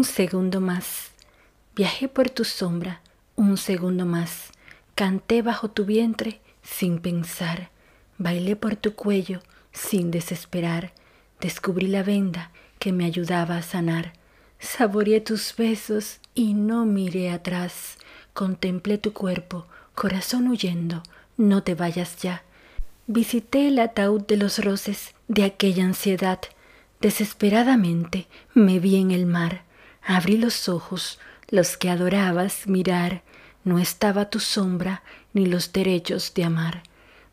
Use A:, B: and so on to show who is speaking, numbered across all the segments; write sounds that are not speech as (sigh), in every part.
A: Un segundo más. Viajé por tu sombra, un segundo más. Canté bajo tu vientre sin pensar. Bailé por tu cuello sin desesperar. Descubrí la venda que me ayudaba a sanar. Saboreé tus besos y no miré atrás. Contemplé tu cuerpo, corazón huyendo, no te vayas ya. Visité el ataúd de los roces de aquella ansiedad. Desesperadamente me vi en el mar. Abrí los ojos, los que adorabas mirar. No estaba tu sombra ni los derechos de amar.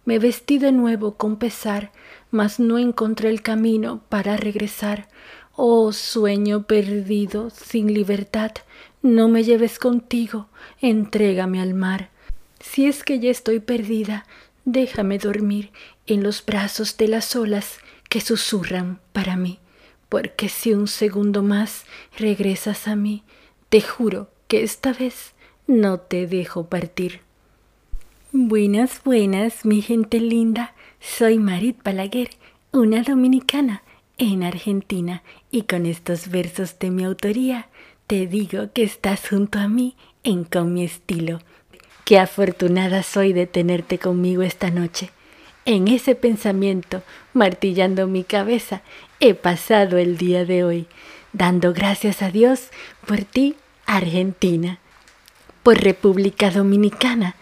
A: Me vestí de nuevo con pesar, mas no encontré el camino para regresar. Oh sueño perdido, sin libertad, no me lleves contigo, entrégame al mar. Si es que ya estoy perdida, déjame dormir en los brazos de las olas que susurran para mí, porque si un segundo más regresas a mí, te juro que esta vez no te dejo partir. Buenas, buenas, mi gente linda. Soy Marit Balaguer, una dominicana en Argentina, y con estos versos de mi autoría te digo que estás junto a mí en con mi estilo. Qué afortunada soy de tenerte conmigo esta noche. En ese pensamiento, martillando mi cabeza, he pasado el día de hoy, dando gracias a Dios por ti, Argentina, por República Dominicana,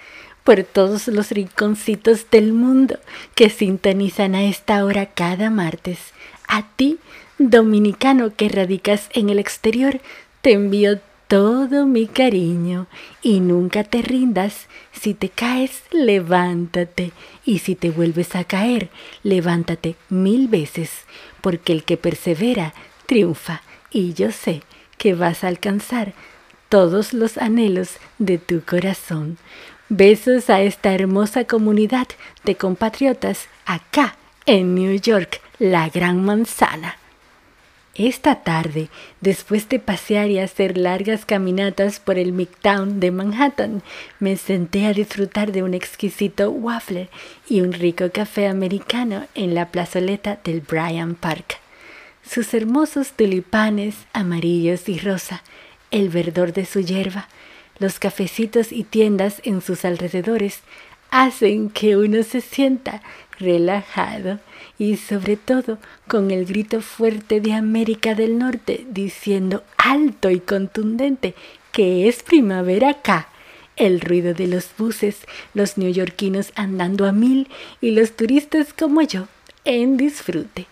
A: por todos los rinconcitos del mundo que sintonizan a esta hora cada martes. A ti, dominicano que radicas en el exterior, te envío todo mi cariño y nunca te rindas. Si te caes, levántate y si te vuelves a caer, levántate mil veces, porque el que persevera triunfa y yo sé que vas a alcanzar todos los anhelos de tu corazón. Besos a esta hermosa comunidad de compatriotas acá en New York, la gran manzana. Esta tarde, después de pasear y hacer largas caminatas por el Midtown de Manhattan, me senté a disfrutar de un exquisito waffle y un rico café americano en la plazoleta del Bryant Park. Sus hermosos tulipanes amarillos y rosa, el verdor de su hierba, los cafecitos y tiendas en sus alrededores hacen que uno se sienta relajado y sobre todo con el grito fuerte de América del Norte diciendo alto y contundente que es primavera acá. El ruido de los buses, los neoyorquinos andando a mil y los turistas como yo en disfrute.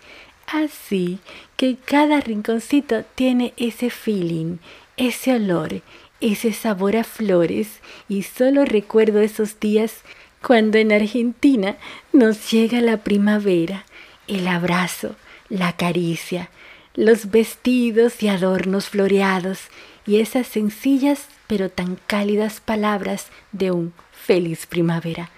A: Así que cada rinconcito tiene ese feeling, ese olor, ese sabor a flores y solo recuerdo esos días cuando en Argentina nos llega la primavera, el abrazo, la caricia, los vestidos y adornos floreados y esas sencillas pero tan cálidas palabras de un feliz primavera.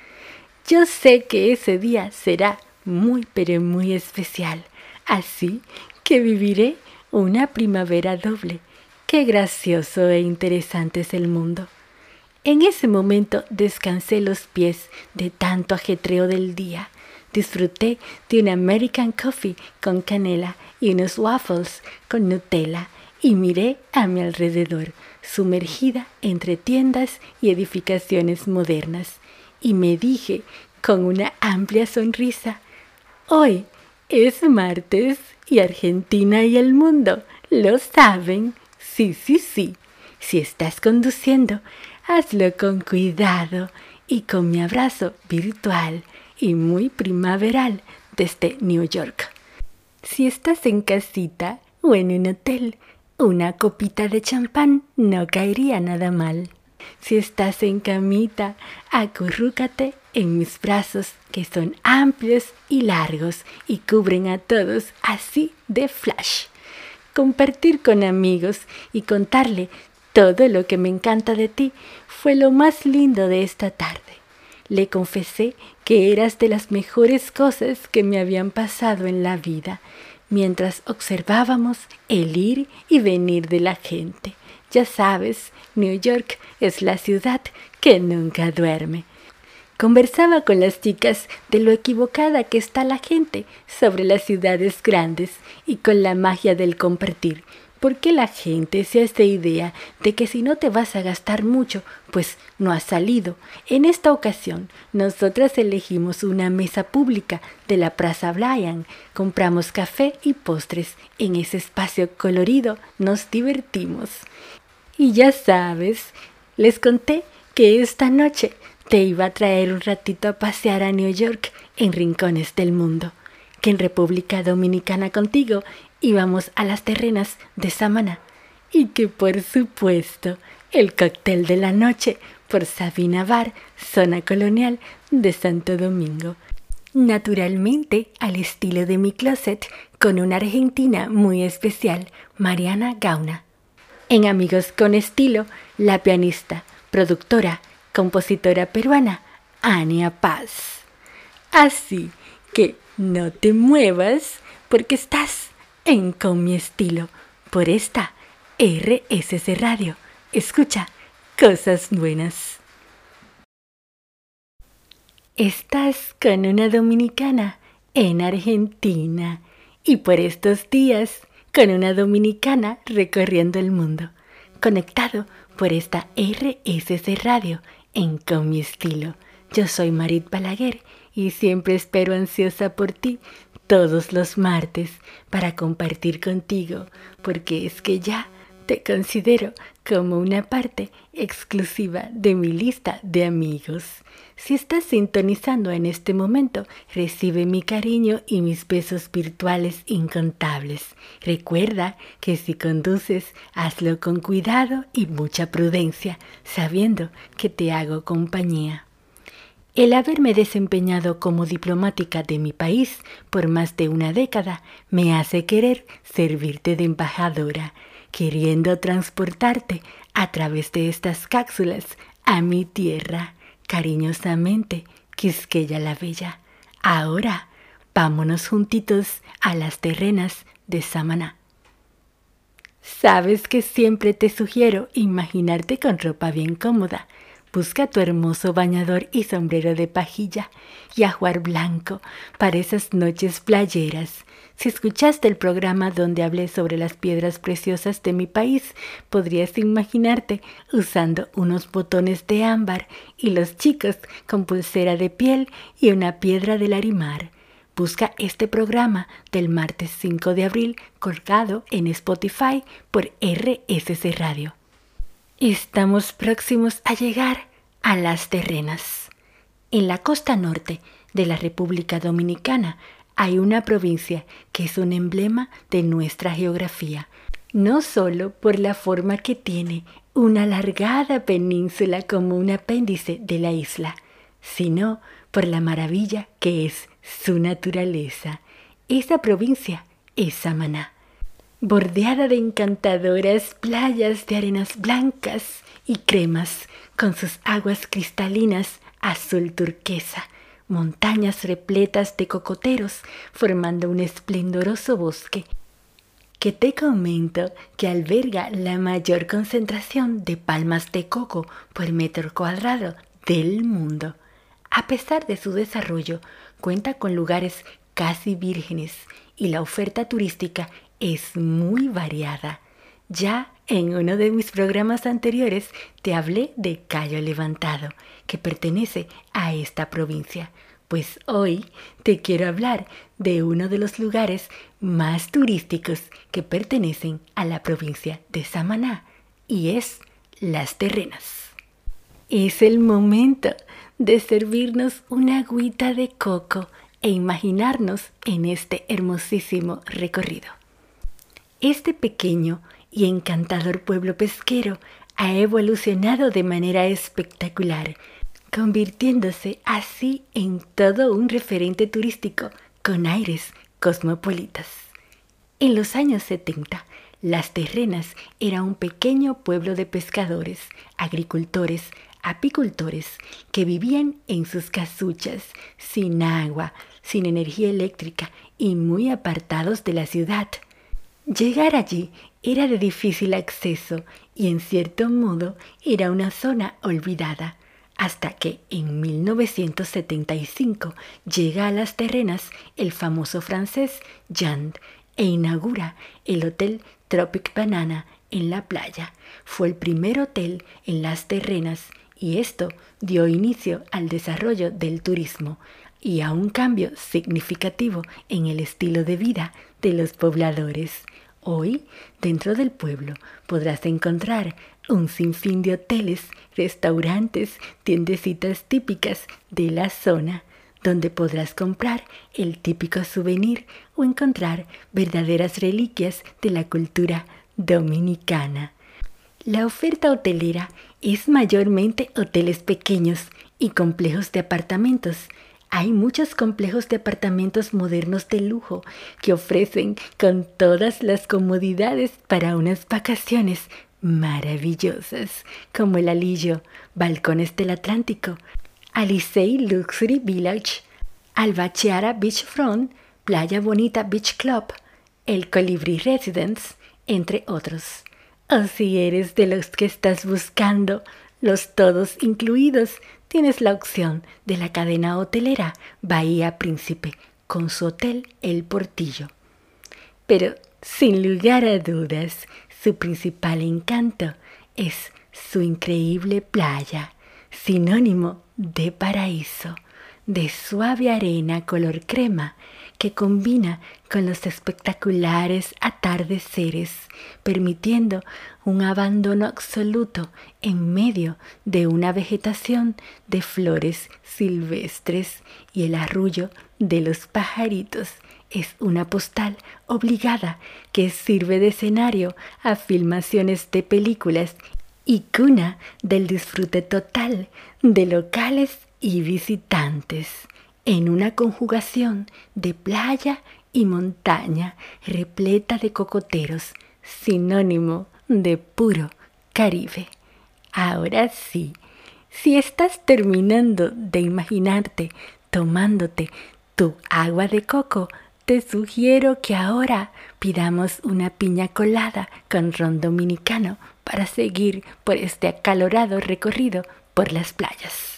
A: Yo sé que ese día será muy pero muy especial, así que viviré una primavera doble. Qué gracioso e interesante es el mundo. En ese momento descansé los pies de tanto ajetreo del día. Disfruté de un American Coffee con canela y unos waffles con Nutella y miré a mi alrededor, sumergida entre tiendas y edificaciones modernas. Y me dije con una amplia sonrisa, hoy es martes y Argentina y el mundo lo saben. Sí, sí, sí. Si estás conduciendo, hazlo con cuidado y con mi abrazo virtual y muy primaveral desde New York. Si estás en casita o en un hotel, una copita de champán no caería nada mal. Si estás en camita, acurrúcate en mis brazos que son amplios y largos y cubren a todos así de flash. Compartir con amigos y contarle todo lo que me encanta de ti fue lo más lindo de esta tarde. Le confesé que eras de las mejores cosas que me habían pasado en la vida, mientras observábamos el ir y venir de la gente. Ya sabes, New York es la ciudad que nunca duerme. Conversaba con las chicas de lo equivocada que está la gente sobre las ciudades grandes y con la magia del compartir ¿Por qué la gente se hace idea de que si no te vas a gastar mucho, pues no has salido? En esta ocasión, nosotras elegimos una mesa pública de la Plaza Bryan, compramos café y postres. En ese espacio colorido nos divertimos. Y ya sabes, les conté que esta noche te iba a traer un ratito a pasear a New York en rincones del mundo, que en República Dominicana contigo íbamos a las terrenas de Samaná y que por supuesto el cóctel de la noche por Sabina Bar, zona colonial de Santo Domingo. Naturalmente al estilo de mi closet con una argentina muy especial, Mariana Gauna. En Amigos con Estilo, la pianista, productora, compositora peruana, Ania Paz. Así que no te muevas porque estás en Con mi estilo por esta RSC Radio. Escucha cosas buenas. Estás con una dominicana en Argentina y por estos días con una dominicana recorriendo el mundo, conectado por esta RSC Radio en Con mi estilo. Yo soy Marit Balaguer y siempre espero ansiosa por ti todos los martes para compartir contigo, porque es que ya te considero como una parte exclusiva de mi lista de amigos. Si estás sintonizando en este momento, recibe mi cariño y mis besos virtuales incontables. Recuerda que si conduces, hazlo con cuidado y mucha prudencia, sabiendo que te hago compañía. El haberme desempeñado como diplomática de mi país por más de una década me hace querer servirte de embajadora, queriendo transportarte a través de estas cápsulas a mi tierra, cariñosamente, Quisqueya la Bella. Ahora, vámonos juntitos a las terrenas de Samaná. Sabes que siempre te sugiero imaginarte con ropa bien cómoda, Busca tu hermoso bañador y sombrero de pajilla y ajuar blanco para esas noches playeras. Si escuchaste el programa donde hablé sobre las piedras preciosas de mi país, podrías imaginarte usando unos botones de ámbar y los chicos con pulsera de piel y una piedra del arimar. Busca este programa del martes 5 de abril colgado en Spotify por RSC Radio. Estamos próximos a llegar a las terrenas. En la costa norte de la República Dominicana hay una provincia que es un emblema de nuestra geografía, no solo por la forma que tiene una alargada península como un apéndice de la isla, sino por la maravilla que es su naturaleza. Esa provincia es Samaná bordeada de encantadoras playas de arenas blancas y cremas, con sus aguas cristalinas azul turquesa, montañas repletas de cocoteros formando un esplendoroso bosque que te comento que alberga la mayor concentración de palmas de coco por metro cuadrado del mundo. A pesar de su desarrollo, cuenta con lugares casi vírgenes y la oferta turística es muy variada. Ya en uno de mis programas anteriores te hablé de Cayo Levantado, que pertenece a esta provincia. Pues hoy te quiero hablar de uno de los lugares más turísticos que pertenecen a la provincia de Samaná, y es Las Terrenas. Es el momento de servirnos una agüita de coco e imaginarnos en este hermosísimo recorrido. Este pequeño y encantador pueblo pesquero ha evolucionado de manera espectacular, convirtiéndose así en todo un referente turístico con aires cosmopolitas. En los años 70, Las Terrenas era un pequeño pueblo de pescadores, agricultores, apicultores que vivían en sus casuchas, sin agua, sin energía eléctrica y muy apartados de la ciudad. Llegar allí era de difícil acceso y en cierto modo era una zona olvidada, hasta que en 1975 llega a las terrenas el famoso francés Jean e inaugura el Hotel Tropic Banana en la playa. Fue el primer hotel en las terrenas y esto dio inicio al desarrollo del turismo y a un cambio significativo en el estilo de vida de los pobladores. Hoy, dentro del pueblo, podrás encontrar un sinfín de hoteles, restaurantes, tiendecitas típicas de la zona, donde podrás comprar el típico souvenir o encontrar verdaderas reliquias de la cultura dominicana. La oferta hotelera es mayormente hoteles pequeños y complejos de apartamentos. Hay muchos complejos de apartamentos modernos de lujo que ofrecen con todas las comodidades para unas vacaciones maravillosas, como el Alillo, Balcones del Atlántico, Alisei Luxury Village, Albacheara Beachfront, Playa Bonita Beach Club, el Colibri Residence, entre otros. O si eres de los que estás buscando los todos incluidos, tienes la opción de la cadena hotelera Bahía Príncipe con su hotel El Portillo. Pero, sin lugar a dudas, su principal encanto es su increíble playa, sinónimo de paraíso, de suave arena color crema que combina con los espectaculares atardeceres, permitiendo un abandono absoluto en medio de una vegetación de flores silvestres. Y el arrullo de los pajaritos es una postal obligada que sirve de escenario a filmaciones de películas y cuna del disfrute total de locales y visitantes, en una conjugación de playa y montaña repleta de cocoteros, sinónimo de puro Caribe. Ahora sí, si estás terminando de imaginarte tomándote tu agua de coco, te sugiero que ahora pidamos una piña colada con ron dominicano para seguir por este acalorado recorrido por las playas.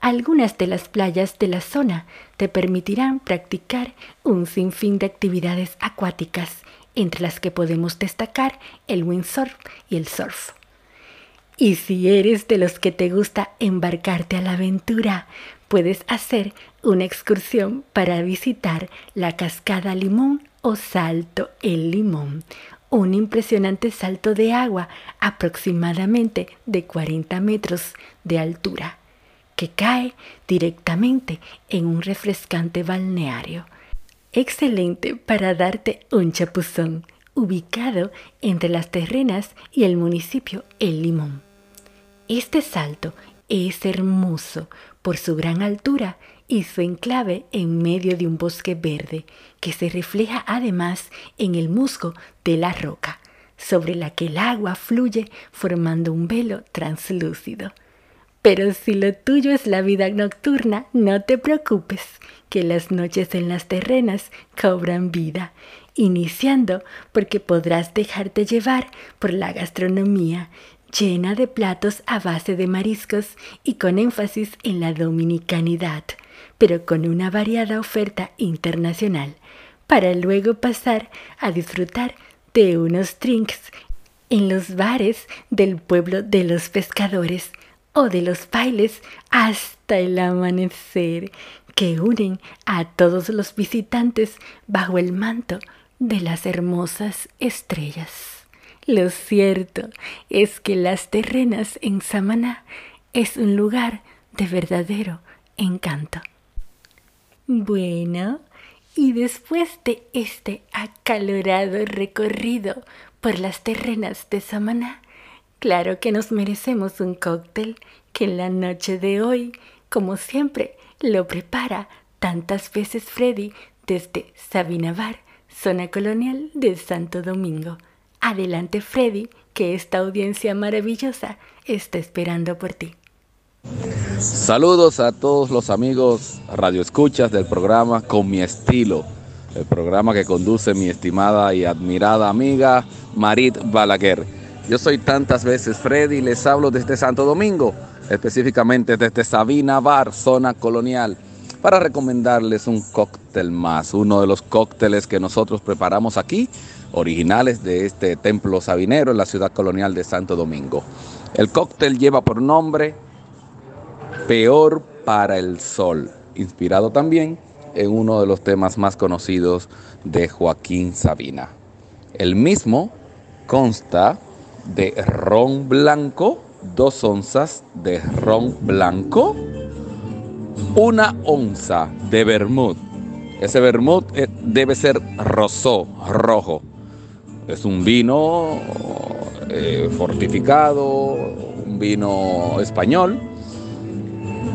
A: Algunas de las playas de la zona te permitirán practicar un sinfín de actividades acuáticas, entre las que podemos destacar el windsurf y el surf. Y si eres de los que te gusta embarcarte a la aventura, puedes hacer una excursión para visitar la cascada Limón o Salto El Limón, un impresionante salto de agua aproximadamente de 40 metros de altura, que cae directamente en un refrescante balneario. Excelente para darte un chapuzón, ubicado entre las terrenas y el municipio El Limón. Este salto es hermoso por su gran altura y su enclave en medio de un bosque verde que se refleja además en el musgo de la roca, sobre la que el agua fluye formando un velo translúcido. Pero si lo tuyo es la vida nocturna, no te preocupes, que las noches en las terrenas cobran vida, iniciando porque podrás dejarte llevar por la gastronomía llena de platos a base de mariscos y con énfasis en la dominicanidad, pero con una variada oferta internacional, para luego pasar a disfrutar de unos drinks en los bares del pueblo de los pescadores o de los bailes hasta el amanecer que unen a todos los visitantes bajo el manto de las hermosas estrellas. Lo cierto es que las terrenas en Samaná es un lugar de verdadero encanto. Bueno, y después de este acalorado recorrido por las terrenas de Samaná, claro que nos merecemos un cóctel que en la noche de hoy, como siempre, lo prepara tantas veces Freddy desde Sabinabar, zona colonial de Santo Domingo. Adelante Freddy, que esta audiencia maravillosa está esperando por ti.
B: Saludos a todos los amigos radioescuchas del programa Con mi estilo, el programa que conduce mi estimada y admirada amiga Marit Balaguer. Yo soy tantas veces Freddy y les hablo desde Santo Domingo, específicamente desde Sabina Bar, zona colonial, para recomendarles un cóctel más, uno de los cócteles que nosotros preparamos aquí originales de este templo sabinero en la ciudad colonial de Santo Domingo. El cóctel lleva por nombre Peor para el Sol, inspirado también en uno de los temas más conocidos de Joaquín Sabina. El mismo consta de ron blanco, dos onzas de ron blanco, una onza de vermut. Ese vermut eh, debe ser rosó, rojo. Es un vino eh, fortificado, un vino español.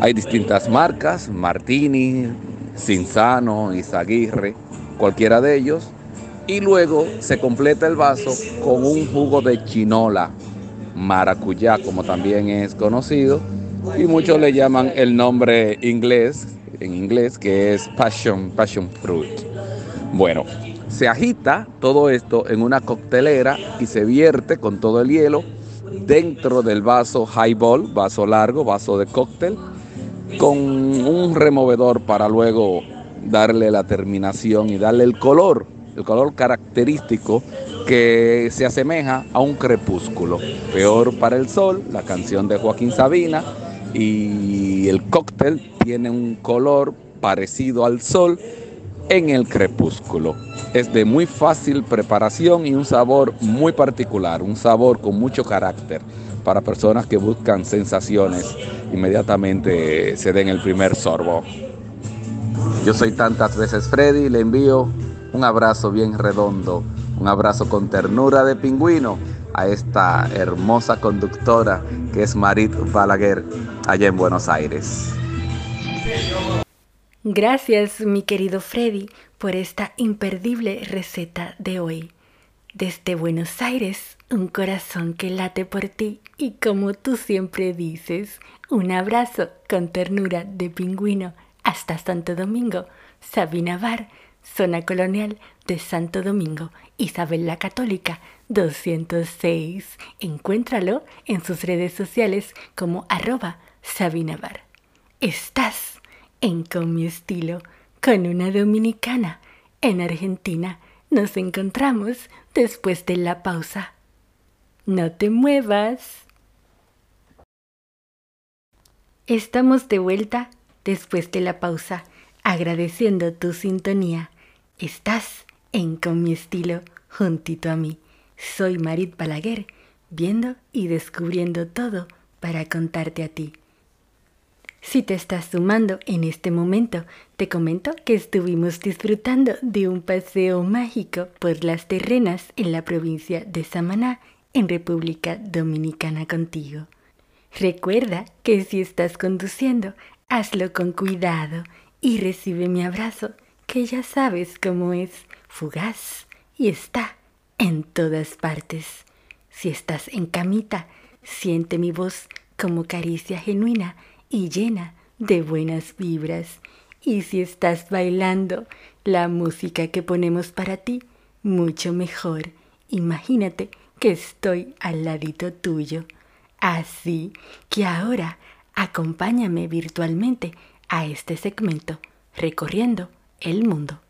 B: Hay distintas marcas, Martini, Cinzano, Izaguirre, cualquiera de ellos. Y luego se completa el vaso con un jugo de chinola, maracuyá, como también es conocido. Y muchos le llaman el nombre inglés, en inglés, que es passion, passion fruit. Bueno, se agita todo esto en una coctelera y se vierte con todo el hielo dentro del vaso highball, vaso largo, vaso de cóctel, con un removedor para luego darle la terminación y darle el color, el color característico que se asemeja a un crepúsculo. Peor para el sol, la canción de Joaquín Sabina, y el cóctel tiene un color parecido al sol en el crepúsculo. Es de muy fácil preparación y un sabor muy particular, un sabor con mucho carácter para personas que buscan sensaciones, inmediatamente se den el primer sorbo. Yo soy tantas veces Freddy, le envío un abrazo bien redondo, un abrazo con ternura de pingüino a esta hermosa conductora que es Marit Balaguer allá en Buenos Aires.
A: Gracias, mi querido Freddy, por esta imperdible receta de hoy. Desde Buenos Aires, un corazón que late por ti y como tú siempre dices, un abrazo con ternura de pingüino hasta Santo Domingo, Sabina Bar, zona colonial de Santo Domingo, Isabel la Católica 206. Encuéntralo en sus redes sociales como arroba Sabinabar. Estás en Con mi estilo, con una dominicana. En Argentina nos encontramos después de la pausa. No te muevas. Estamos de vuelta después de la pausa, agradeciendo tu sintonía. Estás en Con mi estilo, juntito a mí. Soy Marit Balaguer, viendo y descubriendo todo para contarte a ti. Si te estás sumando en este momento, te comento que estuvimos disfrutando de un paseo mágico por las terrenas en la provincia de Samaná, en República Dominicana contigo. Recuerda que si estás conduciendo, hazlo con cuidado y recibe mi abrazo, que ya sabes cómo es, fugaz y está en todas partes. Si estás en camita, siente mi voz como caricia genuina y llena de buenas vibras. Y si estás bailando la música que ponemos para ti, mucho mejor. Imagínate que estoy al ladito tuyo. Así que ahora acompáñame virtualmente a este segmento recorriendo el mundo.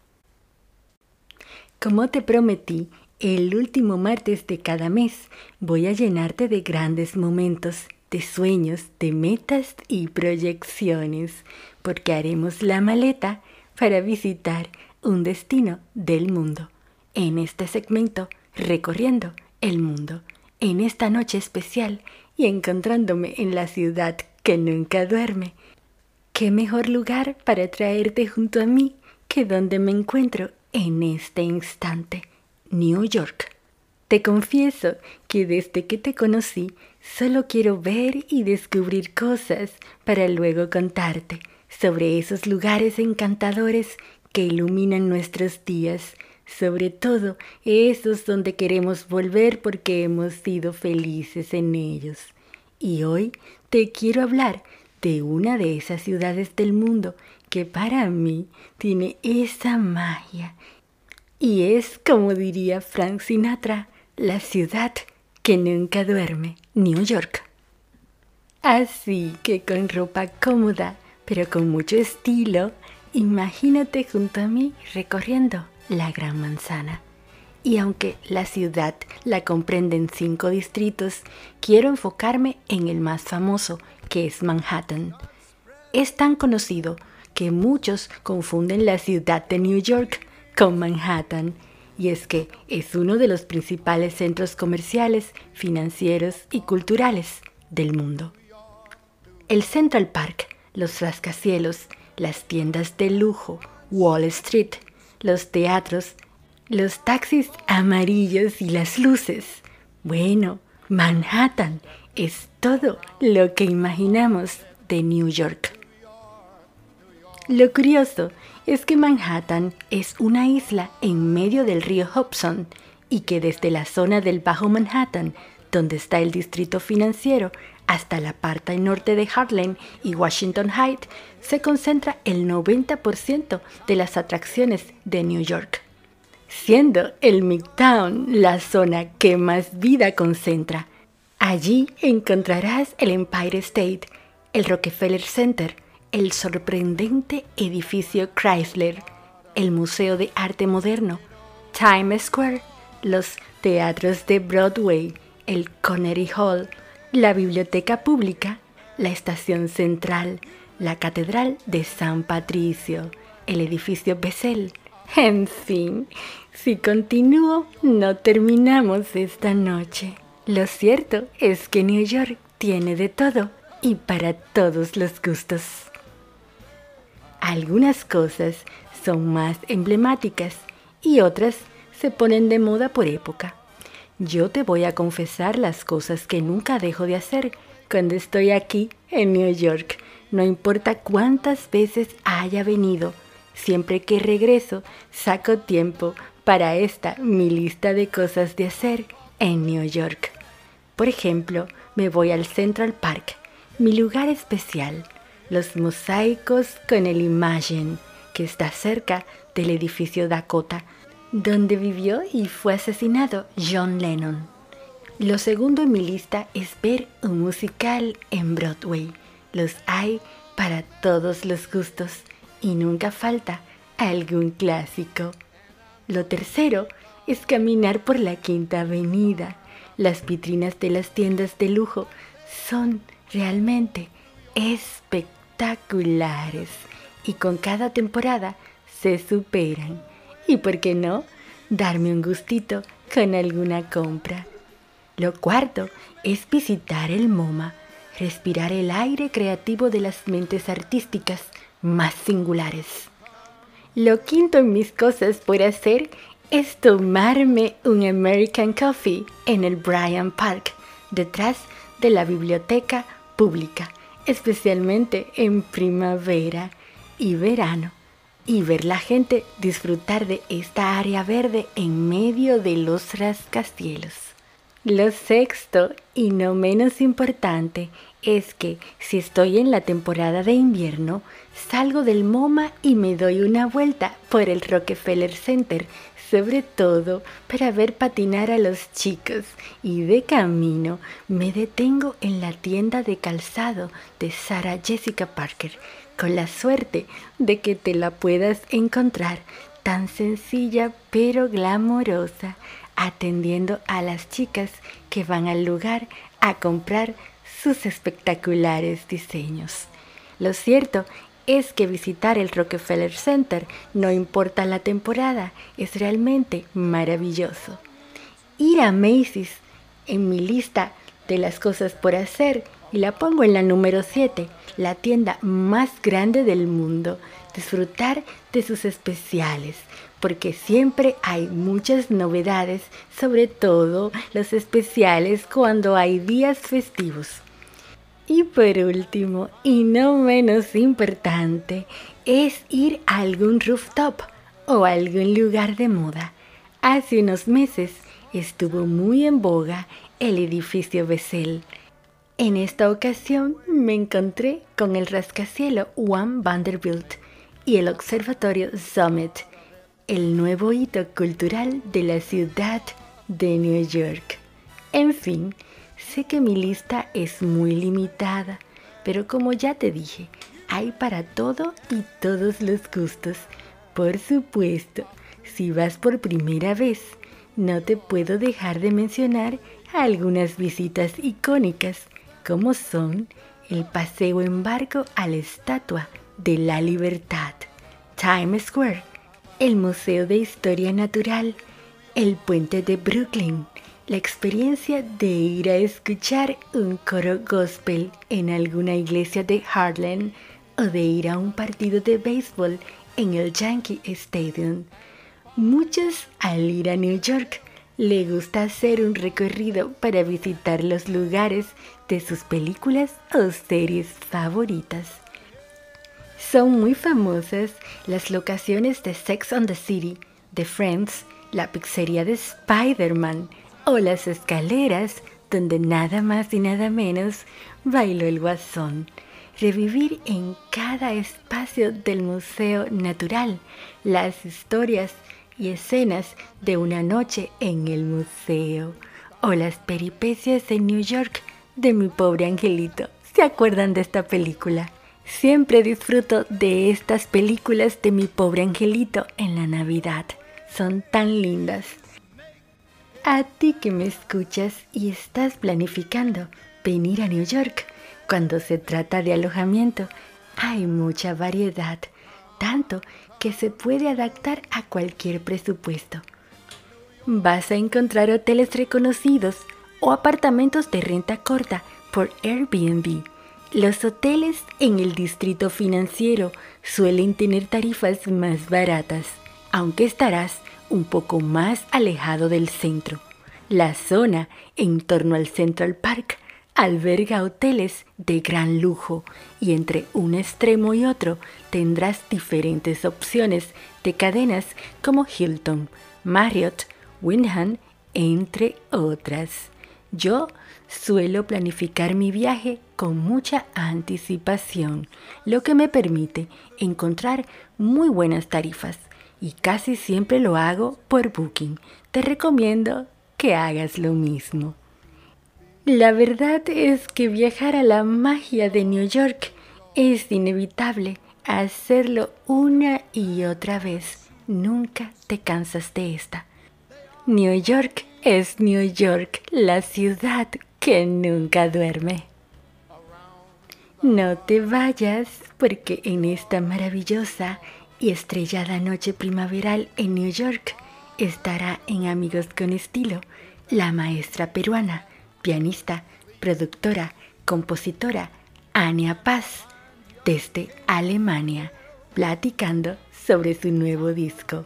A: Como te prometí, el último martes de cada mes voy a llenarte de grandes momentos de sueños, de metas y proyecciones, porque haremos la maleta para visitar un destino del mundo. En este segmento, recorriendo el mundo, en esta noche especial y encontrándome en la ciudad que nunca duerme. ¿Qué mejor lugar para traerte junto a mí que donde me encuentro en este instante? New York. Te confieso que desde que te conocí Solo quiero ver y descubrir cosas para luego contarte sobre esos lugares encantadores que iluminan nuestros días, sobre todo esos donde queremos volver porque hemos sido felices en ellos. Y hoy te quiero hablar de una de esas ciudades del mundo que para mí tiene esa magia. Y es, como diría Frank Sinatra, la ciudad que nunca duerme, New York. Así que con ropa cómoda, pero con mucho estilo, imagínate junto a mí recorriendo la Gran Manzana. Y aunque la ciudad la comprende en cinco distritos, quiero enfocarme en el más famoso, que es Manhattan. Es tan conocido que muchos confunden la ciudad de New York con Manhattan, y es que es uno de los principales centros comerciales, financieros y culturales del mundo. El Central Park, los rascacielos, las tiendas de lujo, Wall Street, los teatros, los taxis amarillos y las luces. Bueno, Manhattan es todo lo que imaginamos de New York. Lo curioso es que Manhattan es una isla en medio del río Hudson y que desde la zona del Bajo Manhattan, donde está el distrito financiero, hasta la parte norte de Harlem y Washington Heights, se concentra el 90% de las atracciones de New York, siendo el Midtown la zona que más vida concentra. Allí encontrarás el Empire State, el Rockefeller Center, el sorprendente edificio Chrysler, el Museo de Arte Moderno, Times Square, los teatros de Broadway, el Connery Hall, la biblioteca pública, la estación central, la catedral de San Patricio, el edificio Bessel. En fin, si continúo, no terminamos esta noche. Lo cierto es que New York tiene de todo y para todos los gustos. Algunas cosas son más emblemáticas y otras se ponen de moda por época. Yo te voy a confesar las cosas que nunca dejo de hacer cuando estoy aquí en New York. No importa cuántas veces haya venido, siempre que regreso saco tiempo para esta mi lista de cosas de hacer en New York. Por ejemplo, me voy al Central Park, mi lugar especial los mosaicos con el Imagine, que está cerca del edificio Dakota, donde vivió y fue asesinado John Lennon. Lo segundo en mi lista es ver un musical en Broadway. Los hay para todos los gustos y nunca falta algún clásico. Lo tercero es caminar por la Quinta Avenida. Las vitrinas de las tiendas de lujo son realmente espectaculares y con cada temporada se superan. Y por qué no, darme un gustito con alguna compra. Lo cuarto es visitar el MoMA, respirar el aire creativo de las mentes artísticas más singulares. Lo quinto en mis cosas por hacer es tomarme un American Coffee en el Bryant Park, detrás de la biblioteca pública especialmente en primavera y verano, y ver la gente disfrutar de esta área verde en medio de los rascacielos. Lo sexto, y no menos importante, es que si estoy en la temporada de invierno, salgo del MoMA y me doy una vuelta por el Rockefeller Center sobre todo para ver patinar a los chicos. Y de camino me detengo en la tienda de calzado de Sarah Jessica Parker con la suerte de que te la puedas encontrar tan sencilla pero glamorosa atendiendo a las chicas que van al lugar a comprar sus espectaculares diseños. Lo cierto es que visitar el Rockefeller Center, no importa la temporada, es realmente maravilloso. Ir a Macy's en mi lista de las cosas por hacer y la pongo en la número 7, la tienda más grande del mundo. Disfrutar de sus especiales, porque siempre hay muchas novedades, sobre todo los especiales cuando hay días festivos. Y por último, y no menos importante, es ir a algún rooftop o algún lugar de moda. Hace unos meses estuvo muy en boga el edificio Bessel. En esta ocasión me encontré con el rascacielos One Vanderbilt y el observatorio Summit, el nuevo hito cultural de la ciudad de New York. En fin, Sé que mi lista es muy limitada, pero como ya te dije, hay para todo y todos los gustos. Por supuesto, si vas por primera vez, no te puedo dejar de mencionar algunas visitas icónicas, como son el paseo en barco a la Estatua de la Libertad, Times Square, el Museo de Historia Natural, el Puente de Brooklyn, la experiencia de ir a escuchar un coro gospel en alguna iglesia de Harlem o de ir a un partido de béisbol en el Yankee Stadium. Muchos al ir a New York le gusta hacer un recorrido para visitar los lugares de sus películas o series favoritas. Son muy famosas las locaciones de Sex on the City, de Friends, la pizzería de Spider-Man, o las escaleras donde nada más y nada menos bailó el guasón. Revivir en cada espacio del Museo Natural las historias y escenas de una noche en el museo o las peripecias en New York de mi pobre angelito. ¿Se acuerdan de esta película? Siempre disfruto de estas películas de mi pobre angelito en la Navidad. Son tan lindas. A ti que me escuchas y estás planificando venir a New York, cuando se trata de alojamiento, hay mucha variedad, tanto que se puede adaptar a cualquier presupuesto. Vas a encontrar hoteles reconocidos o apartamentos de renta corta por Airbnb. Los hoteles en el distrito financiero suelen tener tarifas más baratas, aunque estarás un poco más alejado del centro. La zona en torno al Central Park alberga hoteles de gran lujo y entre un extremo y otro tendrás diferentes opciones de cadenas como Hilton, Marriott, Wyndham, entre otras. Yo suelo planificar mi viaje con mucha anticipación, lo que me permite encontrar muy buenas tarifas y casi siempre lo hago por Booking. Te recomiendo que hagas lo mismo. La verdad es que viajar a la magia de New York es inevitable. Hacerlo una y otra vez. Nunca te cansas de esta. New York es New York, la ciudad que nunca duerme. No te vayas porque en esta maravillosa y estrellada noche primaveral en New York estará en Amigos con Estilo la maestra peruana, pianista, productora, compositora Ania Paz desde Alemania, platicando sobre su nuevo disco.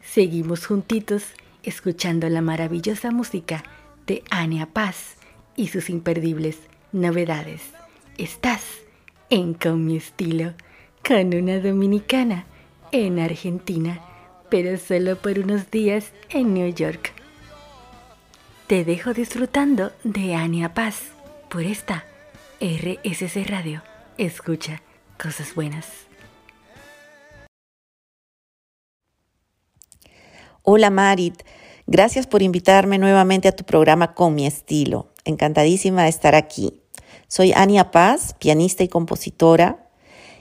A: Seguimos juntitos escuchando la maravillosa música de Ania Paz y sus imperdibles novedades. Estás en Con mi estilo, con una dominicana en Argentina, pero solo por unos días en New York. Te dejo disfrutando de Ania Paz por esta RSC Radio. Escucha cosas buenas.
C: Hola Marit, gracias por invitarme nuevamente a tu programa con mi estilo. Encantadísima de estar aquí. Soy Ania Paz, pianista y compositora,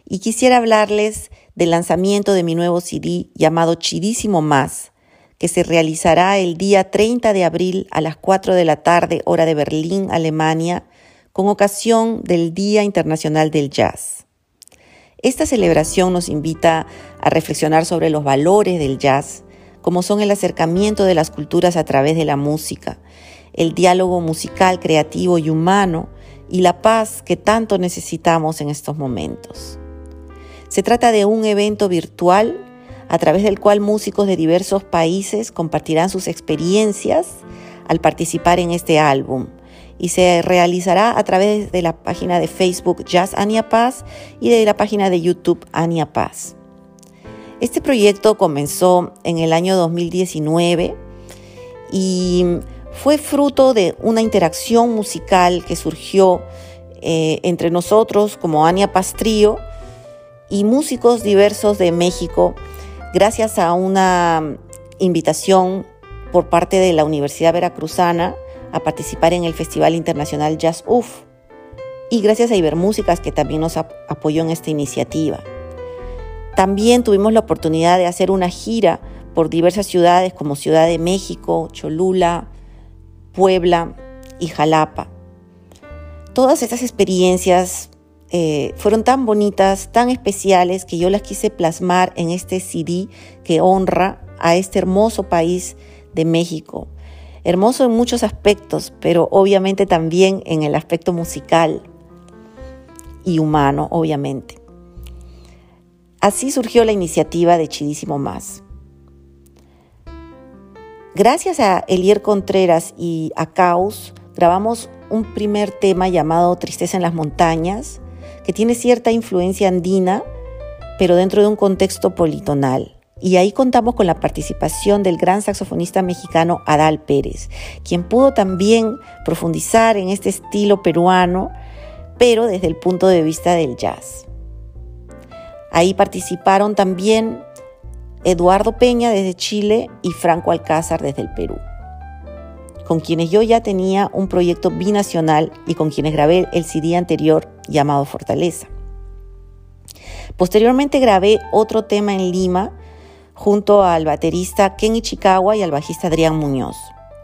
C: y quisiera hablarles del lanzamiento de mi nuevo CD llamado Chidísimo Más, que se realizará el día 30 de abril a las 4 de la tarde, hora de Berlín, Alemania, con ocasión del Día Internacional del Jazz. Esta celebración nos invita a reflexionar sobre los valores del jazz, como son el acercamiento de las culturas a través de la música, el diálogo musical, creativo y humano, y la paz que tanto necesitamos en estos momentos. Se trata de un evento virtual a través del cual músicos de diversos países compartirán sus experiencias al participar en este álbum y se realizará a través de la página de Facebook Jazz Ania Paz y de la página de YouTube Ania Paz. Este proyecto comenzó en el año 2019 y fue fruto de una interacción musical que surgió eh, entre nosotros como Ania Paz Trío y músicos diversos de México gracias a una invitación por parte de la Universidad Veracruzana a participar en el Festival Internacional Jazz UF y gracias a Ibermúsicas que también nos apoyó en esta iniciativa. También tuvimos la oportunidad de hacer una gira por diversas ciudades como Ciudad de México, Cholula, Puebla y Jalapa. Todas estas experiencias eh, fueron tan bonitas, tan especiales, que yo las quise plasmar en este CD que honra a este hermoso país de México. Hermoso en muchos aspectos, pero obviamente también en el aspecto musical y humano, obviamente. Así surgió la iniciativa de Chidísimo Más. Gracias a Elier Contreras y a Caos, grabamos un primer tema llamado Tristeza en las Montañas, que tiene cierta influencia andina, pero dentro de un contexto politonal. Y ahí contamos con la participación del gran saxofonista mexicano Adal Pérez, quien pudo también profundizar en este estilo peruano, pero desde el punto de vista del jazz. Ahí participaron también Eduardo Peña desde Chile y Franco Alcázar desde el Perú, con quienes yo ya tenía un proyecto binacional y con quienes grabé el CD anterior llamado Fortaleza. Posteriormente grabé otro tema en Lima junto al baterista Ken Ichikawa y al bajista Adrián Muñoz.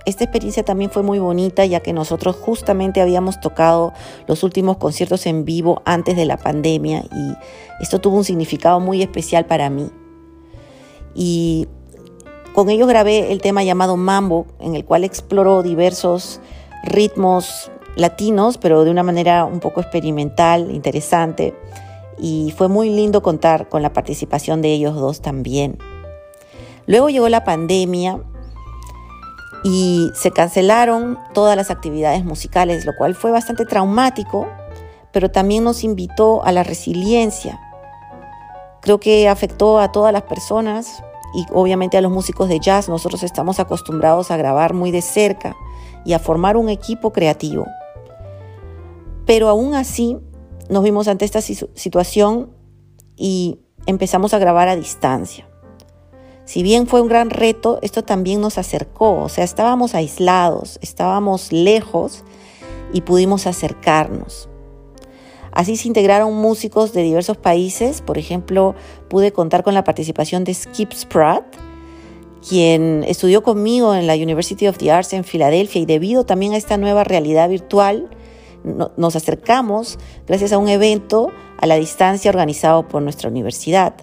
C: Esta experiencia también fue muy bonita ya que nosotros justamente habíamos tocado los últimos conciertos en vivo antes de la pandemia y esto tuvo un significado muy especial para mí. Y con ellos grabé el tema llamado Mambo, en el cual exploró diversos ritmos latinos, pero de una manera un poco experimental, interesante. Y fue muy lindo contar con la participación de ellos dos también. Luego llegó la pandemia y se cancelaron todas las actividades musicales, lo cual fue bastante traumático, pero también nos invitó a la resiliencia. Creo que afectó a todas las personas y obviamente a los músicos de jazz. Nosotros estamos acostumbrados a grabar muy de cerca y a formar un equipo creativo. Pero aún así nos vimos ante esta situación y empezamos a grabar a distancia. Si bien fue un gran reto, esto también nos acercó, o sea, estábamos aislados, estábamos lejos y pudimos acercarnos. Así se integraron músicos de diversos países, por ejemplo, pude contar con la participación de Skip Spratt, quien estudió conmigo en la University of the Arts en Filadelfia y debido también a esta nueva realidad virtual, nos acercamos gracias a un evento a la distancia organizado por nuestra universidad.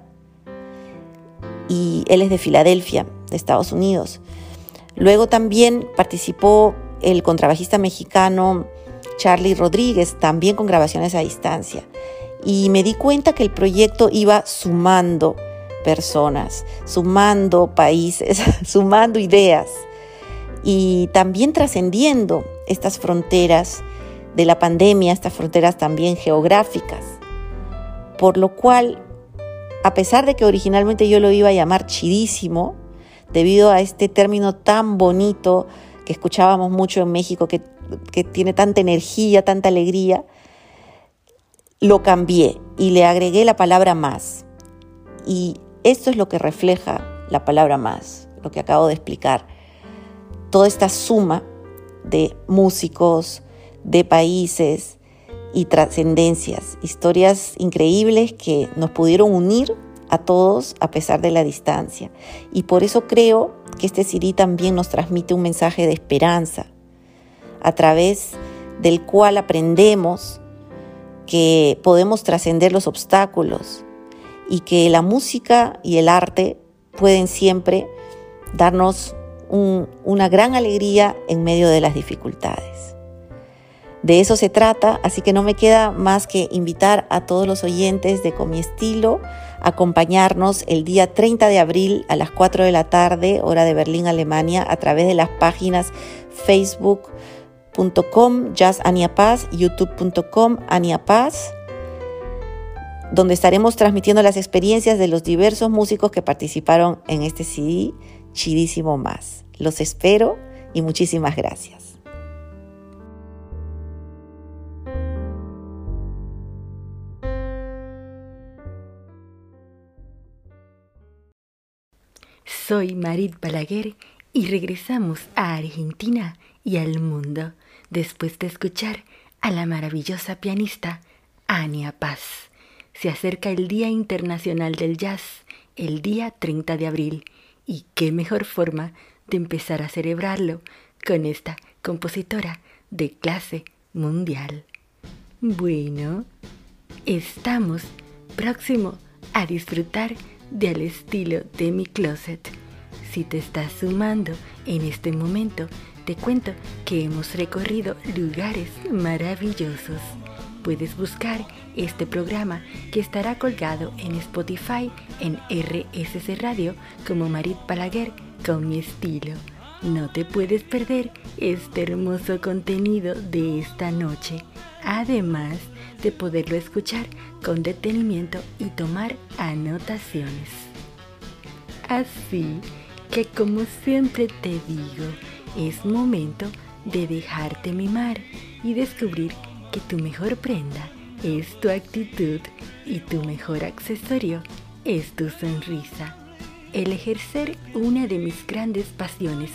C: Y él es de Filadelfia, de Estados Unidos. Luego también participó el contrabajista mexicano Charlie Rodríguez, también con grabaciones a distancia. Y me di cuenta que el proyecto iba sumando personas, sumando países, (laughs) sumando ideas y también trascendiendo estas fronteras de la pandemia, estas fronteras también geográficas. Por lo cual, a pesar de que originalmente yo lo iba a llamar chidísimo, debido a este término tan bonito que escuchábamos mucho en México, que, que tiene tanta energía, tanta alegría, lo cambié y le agregué la palabra más. Y esto es lo que refleja la palabra más, lo que acabo de explicar. Toda esta suma de músicos, de países y trascendencias, historias increíbles que nos pudieron unir a todos a pesar de la distancia. Y por eso creo que este CD también nos transmite un mensaje de esperanza, a través del cual aprendemos que podemos trascender los obstáculos y que la música y el arte pueden siempre darnos una gran alegría en medio de las dificultades. De eso se trata, así que no me queda más que invitar a todos los oyentes de Con mi estilo a acompañarnos el día 30 de abril a las 4 de la tarde, hora de Berlín, Alemania, a través de las páginas facebook.com Jazz Paz, youtube.com Ania Paz, donde estaremos transmitiendo las experiencias de los diversos músicos que participaron en este CD, chidísimo más. Los espero y muchísimas gracias.
A: Soy Marit Balaguer y regresamos a Argentina y al mundo después de escuchar a la maravillosa pianista Ania Paz. Se acerca el Día Internacional del Jazz, el día 30 de abril, Y qué mejor forma de empezar a celebrarlo con esta compositora de clase mundial. Bueno, estamos próximo a disfrutar del estilo de mi closet. Si te estás sumando en este momento, te cuento que hemos recorrido lugares maravillosos. Puedes buscar este programa que estará colgado en Spotify en RSC Radio como Marit Palaguer con mi estilo. No te puedes perder este hermoso contenido de esta noche, además de poderlo escuchar con detenimiento y tomar anotaciones. Así que como siempre te digo, es momento de dejarte mimar y descubrir que tu mejor prenda es tu actitud y tu mejor accesorio es tu sonrisa. El ejercer una de mis grandes pasiones,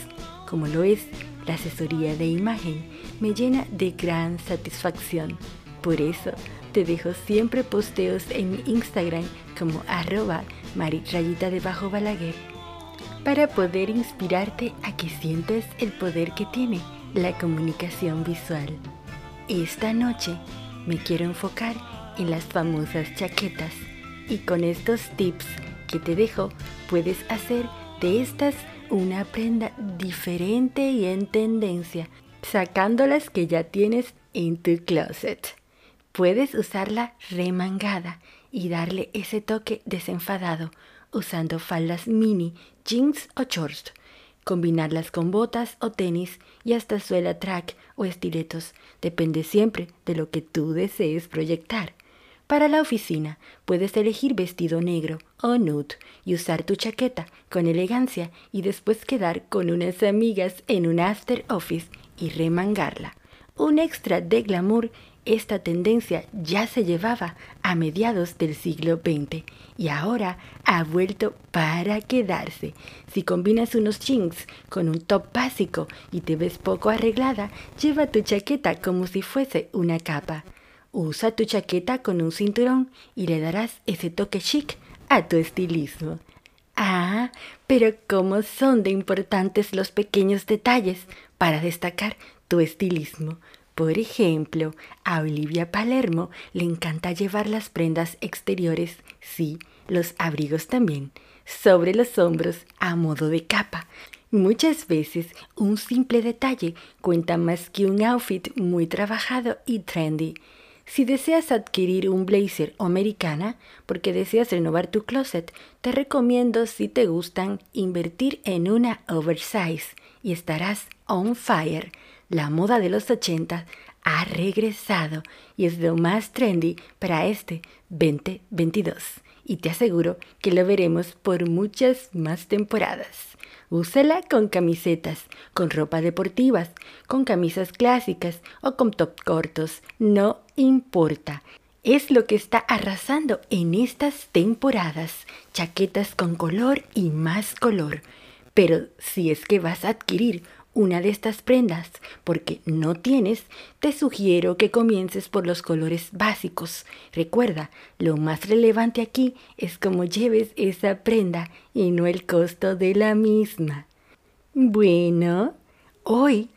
A: como lo es la asesoría de imagen, me llena de gran satisfacción. Por eso te dejo siempre posteos en mi Instagram como arroba maritrayita de bajo balaguer para poder inspirarte a que sientas el poder que tiene la comunicación visual. Esta noche me quiero enfocar en las famosas chaquetas y con estos tips que te dejo puedes hacer de estas una prenda diferente y en tendencia, sacando las que ya tienes en tu closet. Puedes usarla remangada y darle ese toque desenfadado usando faldas mini, jeans o shorts. Combinarlas con botas o tenis y hasta suela track o estiletos. Depende siempre de lo que tú desees proyectar. Para la oficina puedes elegir vestido negro o nude y usar tu chaqueta con elegancia y después quedar con unas amigas en un after office y remangarla. Un extra de glamour esta tendencia ya se llevaba a mediados del siglo XX y ahora ha vuelto para quedarse. Si combinas unos jeans con un top básico y te ves poco arreglada, lleva tu chaqueta como si fuese una capa. Usa tu chaqueta con un cinturón y le darás ese toque chic a tu estilismo. Ah, pero cómo son de importantes los pequeños detalles para destacar tu estilismo. Por ejemplo, a Olivia Palermo le encanta llevar las prendas exteriores, sí, los abrigos también, sobre los hombros a modo de capa. Muchas veces un simple detalle cuenta más que un outfit muy trabajado y trendy. Si deseas adquirir un blazer o americana porque deseas renovar tu closet, te recomiendo si te gustan invertir en una oversize y estarás on fire la moda de los 80 ha regresado y es lo más trendy para este 2022. Y te aseguro que lo veremos por muchas más temporadas. Úsala con camisetas, con ropa deportivas, con camisas clásicas o con top cortos. No importa. Es lo que está arrasando en estas temporadas. Chaquetas con color y más color. Pero si es que vas a adquirir una de estas prendas porque no tienes, te sugiero que comiences por los colores básicos. Recuerda, lo más relevante aquí es cómo lleves esa prenda y no el costo de la misma. Bueno, hoy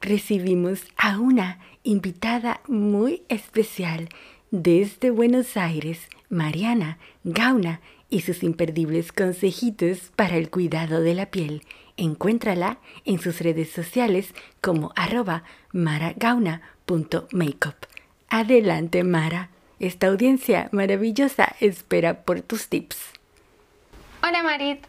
A: recibimos a una invitada muy especial desde Buenos Aires, Mariana Gauna, y sus imperdibles consejitos para el cuidado de la piel. Encuéntrala en sus redes sociales como arroba maragauna.makeup. Adelante Mara, esta audiencia maravillosa espera por tus tips.
D: Hola Marit,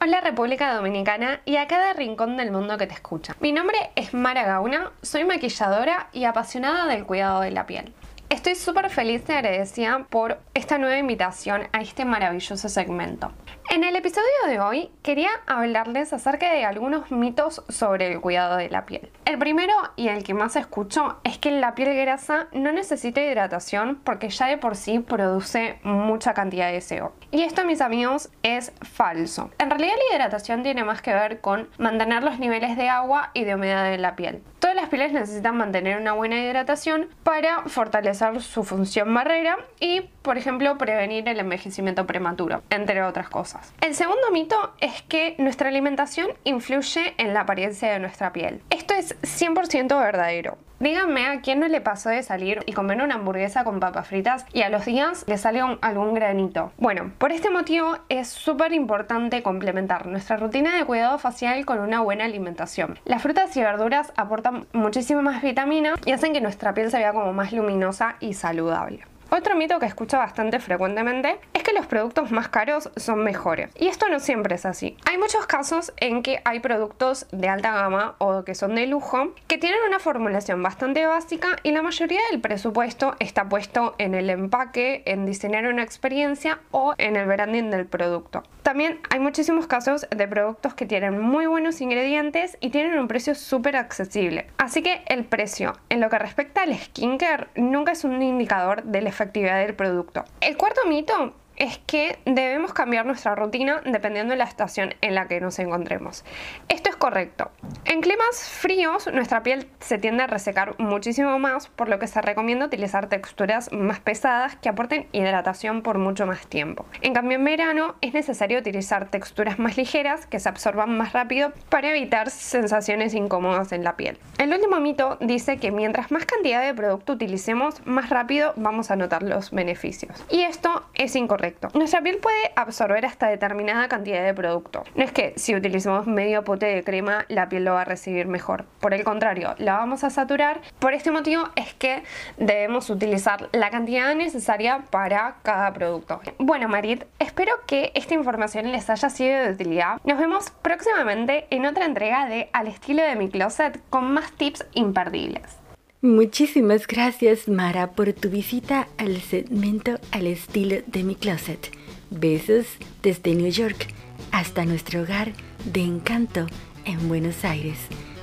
D: hola República Dominicana y a cada rincón del mundo que te escucha. Mi nombre es Mara Gauna, soy maquilladora y apasionada del cuidado de la piel. Estoy súper feliz y agradecida por esta nueva invitación a este maravilloso segmento. En el episodio de hoy quería hablarles acerca de algunos mitos sobre el cuidado de la piel. El primero y el que más escucho es que la piel grasa no necesita hidratación porque ya de por sí produce mucha cantidad de sebo. Y esto, mis amigos, es falso. En realidad la hidratación tiene más que ver con mantener los niveles de agua y de humedad en la piel. Todas las pieles necesitan mantener una buena hidratación para fortalecer su función barrera y, por ejemplo, prevenir el envejecimiento prematuro, entre otras cosas. El segundo mito es que nuestra alimentación influye en la apariencia de nuestra piel. Esto es 100% verdadero. Díganme a quién no le pasó de salir y comer una hamburguesa con papas fritas y a los días le sale algún granito. Bueno, por este motivo es súper importante complementar nuestra rutina de cuidado facial con una buena alimentación. Las frutas y verduras aportan muchísimo más vitamina y hacen que nuestra piel se vea como más luminosa y saludable. Otro mito que escucho bastante frecuentemente es que los productos más caros son mejores. Y esto no siempre es así. Hay muchos casos en que hay productos de alta gama o que son de lujo que tienen una formulación bastante básica y la mayoría del presupuesto está puesto en el empaque, en diseñar una experiencia o en el branding del producto. También hay muchísimos casos de productos que tienen muy buenos ingredientes y tienen un precio súper accesible. Así que el precio en lo que respecta al skincare nunca es un indicador del efectividad del producto. El cuarto mito es que debemos cambiar nuestra rutina dependiendo de la estación en la que nos encontremos. Esto es correcto. En climas fríos nuestra piel se tiende a resecar muchísimo más, por lo que se recomienda utilizar texturas más pesadas que aporten hidratación por mucho más tiempo. En cambio en verano es necesario utilizar texturas más ligeras que se absorban más rápido para evitar sensaciones incómodas en la piel. El último mito dice que mientras más cantidad de producto utilicemos, más rápido vamos a notar los beneficios. Y esto es incorrecto nuestra piel puede absorber hasta determinada cantidad de producto. No es que si utilizamos medio pote de crema la piel lo va a recibir mejor. Por el contrario, la vamos a saturar. Por este motivo es que debemos utilizar la cantidad necesaria para cada producto. Bueno, Marit, espero que esta información les haya sido de utilidad. Nos vemos próximamente en otra entrega de Al estilo de mi closet con más tips imperdibles.
A: Muchísimas gracias Mara por tu visita al segmento al estilo de mi closet. Besos desde New York hasta nuestro hogar de encanto en Buenos Aires.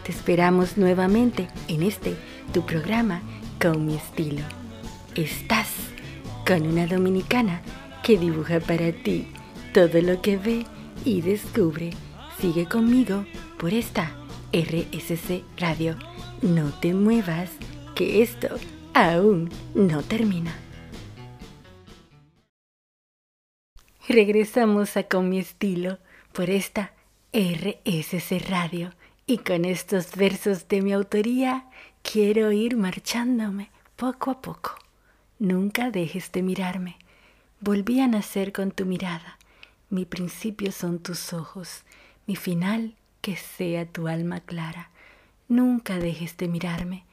A: Te esperamos nuevamente en este tu programa con mi estilo. Estás con una dominicana que dibuja para ti todo lo que ve y descubre. Sigue conmigo por esta RSC Radio. No te muevas, que esto aún no termina. Regresamos a Con mi estilo por esta RSC Radio y con estos versos de mi autoría quiero ir marchándome poco a poco. Nunca dejes de mirarme. Volví a nacer con tu mirada. Mi principio son tus ojos, mi final que sea tu alma clara. Nunca dejes de mirarme.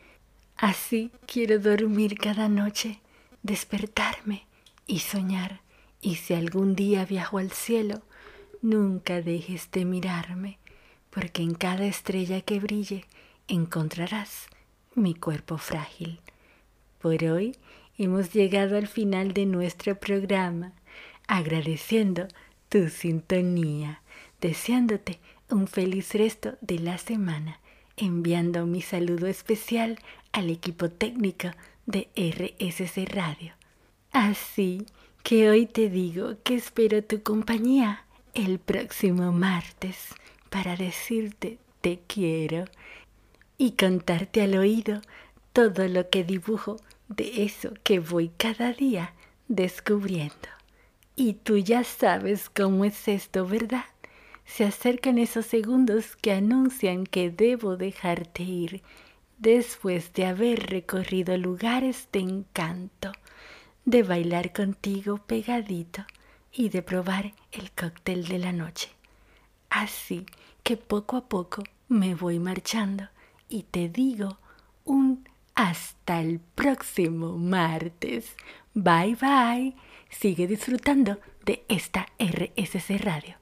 A: Así quiero dormir cada noche, despertarme y soñar. Y si algún día viajo al cielo, nunca dejes de mirarme, porque en cada estrella que brille encontrarás mi cuerpo frágil. Por hoy hemos llegado al final de nuestro programa, agradeciendo tu sintonía, deseándote un feliz resto de la semana enviando mi saludo especial al equipo técnico de RSC Radio. Así que hoy te digo que espero tu compañía el próximo martes para decirte te quiero y contarte al oído todo lo que dibujo de eso que voy cada día descubriendo. Y tú ya sabes cómo es esto, ¿verdad? Se acercan esos segundos que anuncian que debo dejarte ir después de haber recorrido lugares de encanto, de bailar contigo pegadito y de probar el cóctel de la noche. Así que poco a poco me voy marchando y te digo un hasta el próximo martes. Bye bye. Sigue disfrutando de esta RSC Radio.